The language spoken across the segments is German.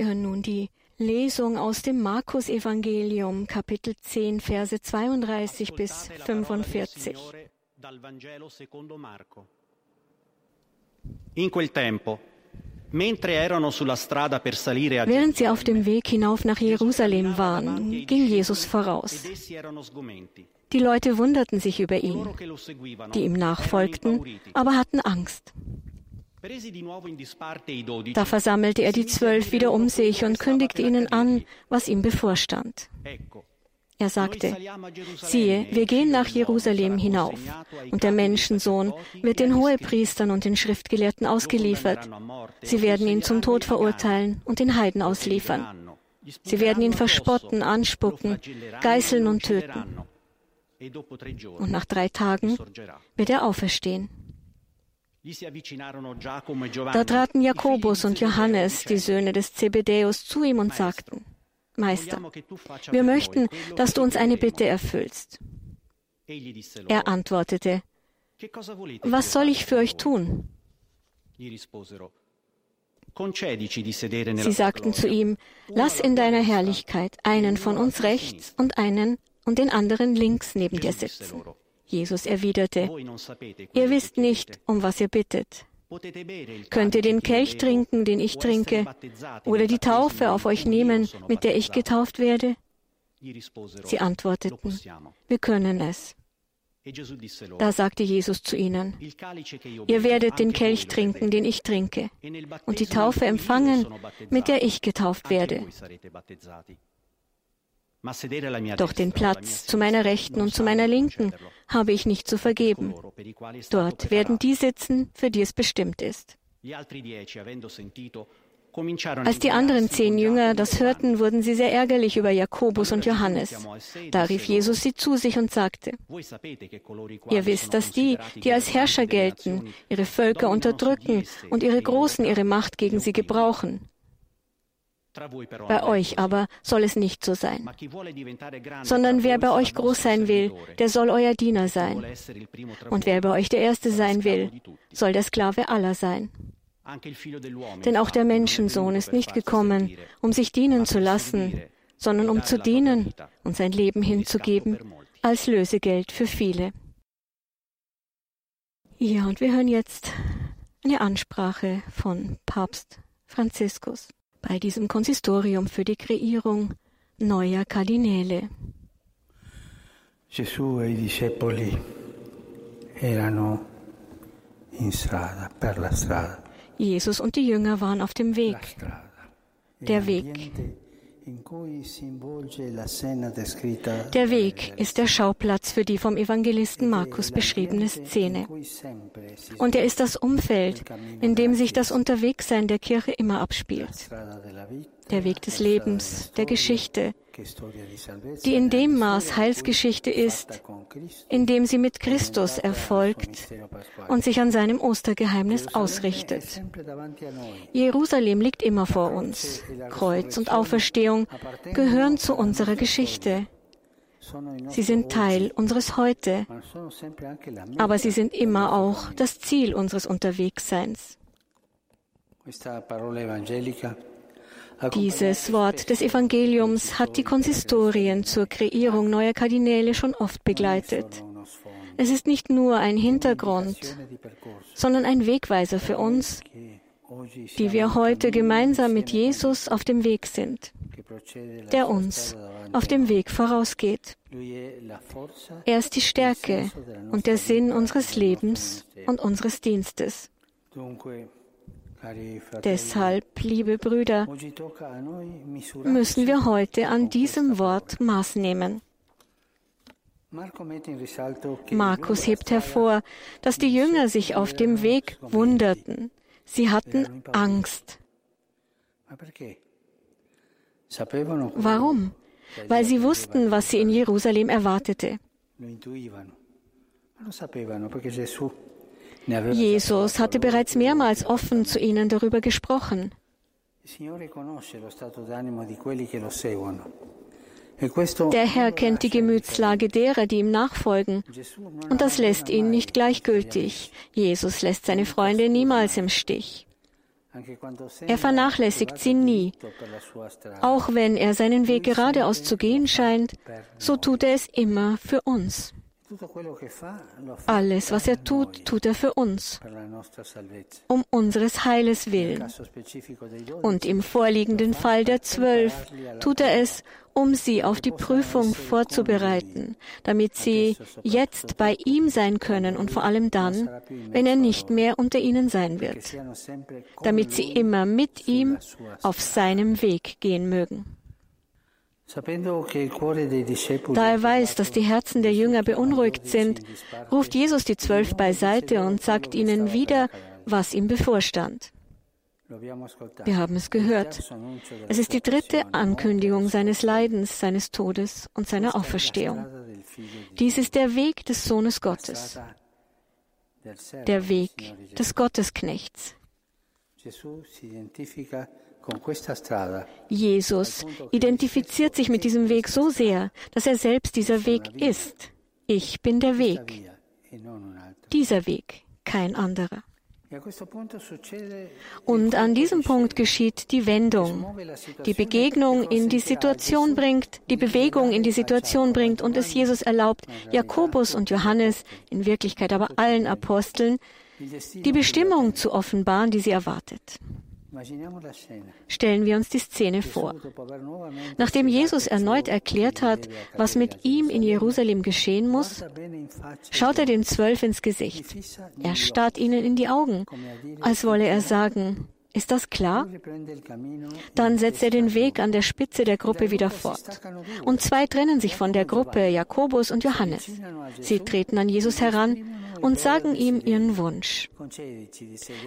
Wir hören nun die Lesung aus dem Markus-Evangelium, Kapitel 10, Verse 32 bis 45. In quel tempo, mentre erano sulla strada per salire a Während sie auf dem Weg hinauf nach Jerusalem waren, ging Jesus voraus. Die Leute wunderten sich über ihn, die ihm nachfolgten, aber hatten Angst. Da versammelte er die Zwölf wieder um sich und kündigte ihnen an, was ihm bevorstand. Er sagte, siehe, wir gehen nach Jerusalem hinauf, und der Menschensohn wird den Hohepriestern und den Schriftgelehrten ausgeliefert. Sie werden ihn zum Tod verurteilen und den Heiden ausliefern. Sie werden ihn verspotten, anspucken, geißeln und töten. Und nach drei Tagen wird er auferstehen. Da traten Jakobus und Johannes, die Söhne des Zebedäus, zu ihm und sagten, Meister, wir möchten, dass du uns eine Bitte erfüllst. Er antwortete, was soll ich für euch tun? Sie sagten zu ihm, lass in deiner Herrlichkeit einen von uns rechts und einen und den anderen links neben dir sitzen. Jesus erwiderte, ihr wisst nicht, um was ihr bittet. Könnt ihr den Kelch trinken, den ich trinke, oder die Taufe auf euch nehmen, mit der ich getauft werde? Sie antworteten, wir können es. Da sagte Jesus zu ihnen, ihr werdet den Kelch trinken, den ich trinke, und die Taufe empfangen, mit der ich getauft werde. Doch den Platz zu meiner Rechten und zu meiner Linken habe ich nicht zu vergeben. Dort werden die sitzen, für die es bestimmt ist. Als die anderen zehn Jünger das hörten, wurden sie sehr ärgerlich über Jakobus und Johannes. Da rief Jesus sie zu sich und sagte, Ihr wisst, dass die, die als Herrscher gelten, ihre Völker unterdrücken und ihre Großen ihre Macht gegen sie gebrauchen. Bei euch aber soll es nicht so sein, sondern wer bei euch groß sein will, der soll euer Diener sein. Und wer bei euch der Erste sein will, soll der Sklave aller sein. Denn auch der Menschensohn ist nicht gekommen, um sich dienen zu lassen, sondern um zu dienen und sein Leben hinzugeben als Lösegeld für viele. Ja, und wir hören jetzt eine Ansprache von Papst Franziskus bei diesem Konsistorium für die Kreierung neuer Kardinäle. Gesù e i discepoli erano in strada, per la strada. Jesus und die Jünger waren auf dem Weg. Der Weg. Der Weg ist der Schauplatz für die vom Evangelisten Markus beschriebene Szene. Und er ist das Umfeld, in dem sich das Unterwegssein der Kirche immer abspielt. Der Weg des Lebens, der Geschichte, die in dem Maß Heilsgeschichte ist, in dem sie mit Christus erfolgt und sich an seinem Ostergeheimnis ausrichtet. Jerusalem liegt immer vor uns. Kreuz und Auferstehung gehören zu unserer Geschichte. Sie sind Teil unseres Heute, aber sie sind immer auch das Ziel unseres Unterwegsseins. Dieses Wort des Evangeliums hat die Konsistorien zur Kreierung neuer Kardinäle schon oft begleitet. Es ist nicht nur ein Hintergrund, sondern ein Wegweiser für uns, die wir heute gemeinsam mit Jesus auf dem Weg sind, der uns auf dem Weg vorausgeht. Er ist die Stärke und der Sinn unseres Lebens und unseres Dienstes. Deshalb, liebe Brüder, müssen wir heute an diesem Wort Maß nehmen. Markus hebt hervor, dass die Jünger sich auf dem Weg wunderten. Sie hatten Angst. Warum? Weil sie wussten, was sie in Jerusalem erwartete. Jesus hatte bereits mehrmals offen zu ihnen darüber gesprochen. Der Herr kennt die Gemütslage derer, die ihm nachfolgen. Und das lässt ihn nicht gleichgültig. Jesus lässt seine Freunde niemals im Stich. Er vernachlässigt sie nie. Auch wenn er seinen Weg geradeaus zu gehen scheint, so tut er es immer für uns. Alles, was er tut, tut er für uns, um unseres Heiles willen. Und im vorliegenden Fall der Zwölf tut er es, um sie auf die Prüfung vorzubereiten, damit sie jetzt bei ihm sein können und vor allem dann, wenn er nicht mehr unter ihnen sein wird, damit sie immer mit ihm auf seinem Weg gehen mögen. Da er weiß, dass die Herzen der Jünger beunruhigt sind, ruft Jesus die Zwölf beiseite und sagt ihnen wieder, was ihm bevorstand. Wir haben es gehört. Es ist die dritte Ankündigung seines Leidens, seines Todes und seiner Auferstehung. Dies ist der Weg des Sohnes Gottes, der Weg des Gottesknechts. Jesus identifiziert sich mit diesem Weg so sehr, dass er selbst dieser Weg ist. Ich bin der Weg. Dieser Weg, kein anderer. Und an diesem Punkt geschieht die Wendung. Die Begegnung in die Situation bringt, die Bewegung in die Situation bringt und es Jesus erlaubt, Jakobus und Johannes, in Wirklichkeit aber allen Aposteln, die Bestimmung zu offenbaren, die sie erwartet. Stellen wir uns die Szene vor. Nachdem Jesus erneut erklärt hat, was mit ihm in Jerusalem geschehen muss, schaut er den Zwölf ins Gesicht. Er starrt ihnen in die Augen, als wolle er sagen, ist das klar? Dann setzt er den Weg an der Spitze der Gruppe wieder fort. Und zwei trennen sich von der Gruppe, Jakobus und Johannes. Sie treten an Jesus heran und sagen ihm ihren Wunsch.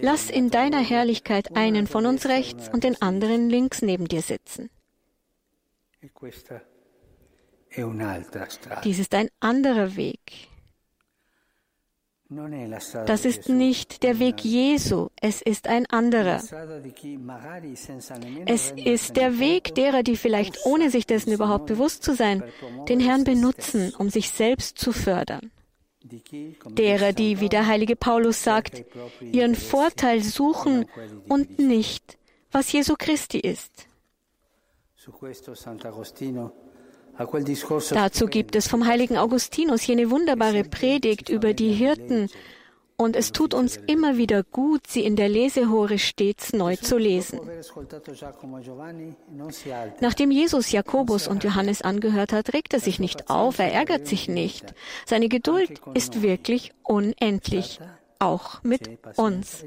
Lass in deiner Herrlichkeit einen von uns rechts und den anderen links neben dir sitzen. Dies ist ein anderer Weg. Das ist nicht der Weg Jesu, es ist ein anderer. Es ist der Weg derer, die vielleicht ohne sich dessen überhaupt bewusst zu sein, den Herrn benutzen, um sich selbst zu fördern. Derer, die, wie der heilige Paulus sagt, ihren Vorteil suchen und nicht, was Jesu Christi ist. Dazu gibt es vom heiligen Augustinus jene wunderbare Predigt über die Hirten, und es tut uns immer wieder gut, sie in der Lesehore stets neu zu lesen. Nachdem Jesus Jakobus und Johannes angehört hat, regt er sich nicht auf, er ärgert sich nicht. Seine Geduld ist wirklich unendlich, auch mit uns.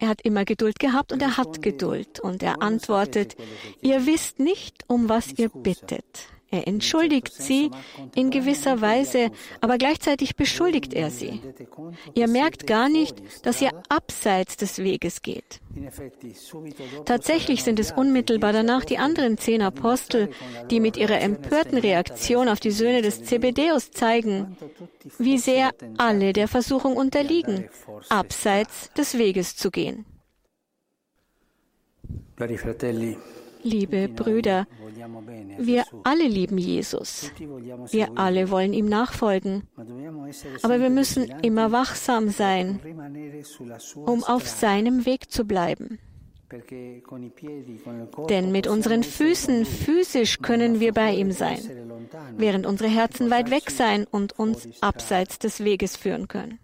Er hat immer Geduld gehabt und er hat Geduld. Und er antwortet, ihr wisst nicht, um was ihr bittet. Er entschuldigt sie in gewisser Weise, aber gleichzeitig beschuldigt er sie. Ihr merkt gar nicht, dass ihr abseits des Weges geht. Tatsächlich sind es unmittelbar danach die anderen zehn Apostel, die mit ihrer empörten Reaktion auf die Söhne des Zebedeus zeigen, wie sehr alle der Versuchung unterliegen, abseits des Weges zu gehen. Liebe Brüder, wir alle lieben Jesus. Wir alle wollen ihm nachfolgen. Aber wir müssen immer wachsam sein, um auf seinem Weg zu bleiben. Denn mit unseren Füßen physisch können wir bei ihm sein, während unsere Herzen weit weg sein und uns abseits des Weges führen können.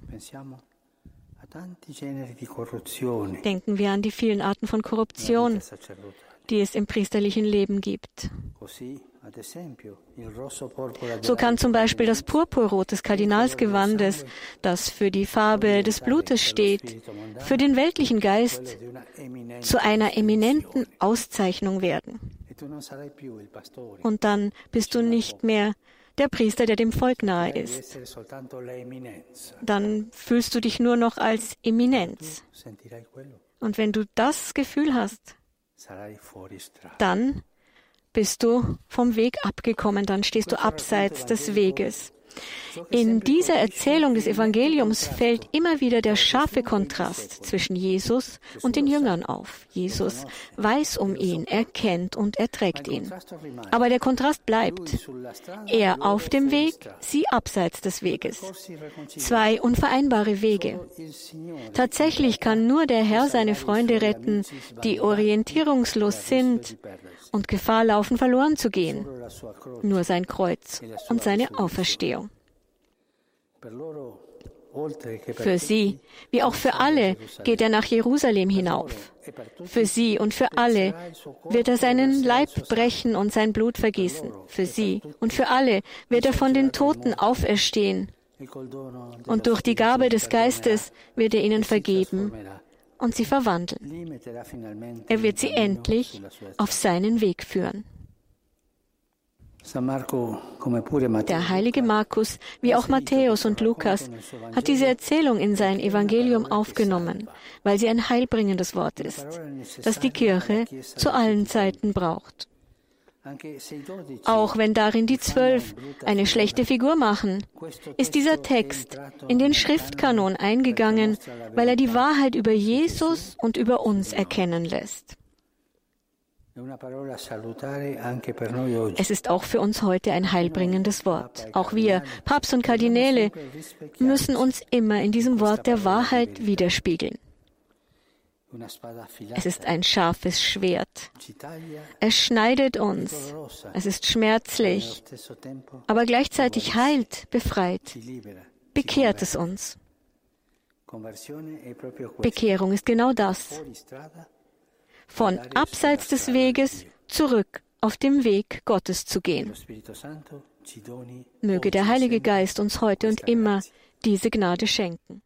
Denken wir an die vielen Arten von Korruption, die es im priesterlichen Leben gibt. So kann zum Beispiel das Purpurrot des Kardinalsgewandes, das für die Farbe des Blutes steht, für den weltlichen Geist zu einer eminenten Auszeichnung werden. Und dann bist du nicht mehr der Priester, der dem Volk nahe ist. Dann fühlst du dich nur noch als Eminenz. Und wenn du das Gefühl hast, dann bist du vom Weg abgekommen, dann stehst du abseits des Weges. In dieser Erzählung des Evangeliums fällt immer wieder der scharfe Kontrast zwischen Jesus und den Jüngern auf. Jesus weiß um ihn, er kennt und er trägt ihn. Aber der Kontrast bleibt. Er auf dem Weg, sie abseits des Weges. Zwei unvereinbare Wege. Tatsächlich kann nur der Herr seine Freunde retten, die orientierungslos sind und Gefahr laufen, verloren zu gehen. Nur sein Kreuz und seine Auferstehung. Für sie, wie auch für alle, geht er nach Jerusalem hinauf. Für sie und für alle wird er seinen Leib brechen und sein Blut vergießen. Für sie und für alle wird er von den Toten auferstehen. Und durch die Gabe des Geistes wird er ihnen vergeben und sie verwandeln. Er wird sie endlich auf seinen Weg führen. Der heilige Markus, wie auch Matthäus und Lukas, hat diese Erzählung in sein Evangelium aufgenommen, weil sie ein heilbringendes Wort ist, das die Kirche zu allen Zeiten braucht. Auch wenn darin die Zwölf eine schlechte Figur machen, ist dieser Text in den Schriftkanon eingegangen, weil er die Wahrheit über Jesus und über uns erkennen lässt. Es ist auch für uns heute ein heilbringendes Wort. Auch wir, Papst und Kardinäle, müssen uns immer in diesem Wort der Wahrheit widerspiegeln. Es ist ein scharfes Schwert. Es schneidet uns. Es ist schmerzlich, aber gleichzeitig heilt, befreit, bekehrt es uns. Bekehrung ist genau das von abseits des Weges zurück auf dem Weg Gottes zu gehen. Möge der Heilige Geist uns heute und immer diese Gnade schenken.